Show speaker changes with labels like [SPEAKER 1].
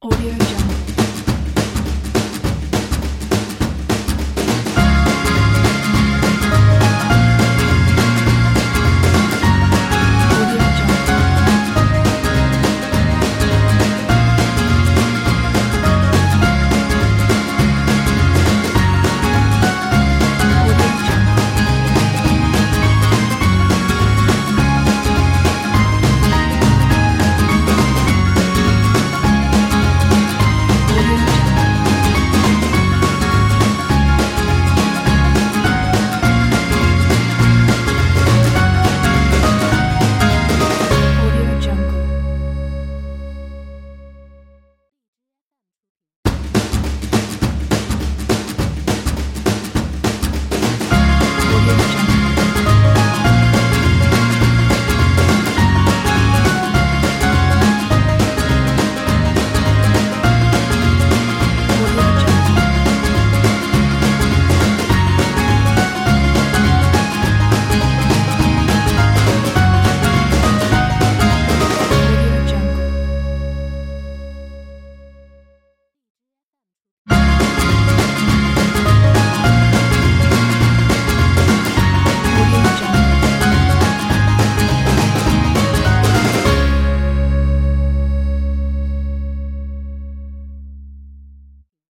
[SPEAKER 1] Audio Jungle.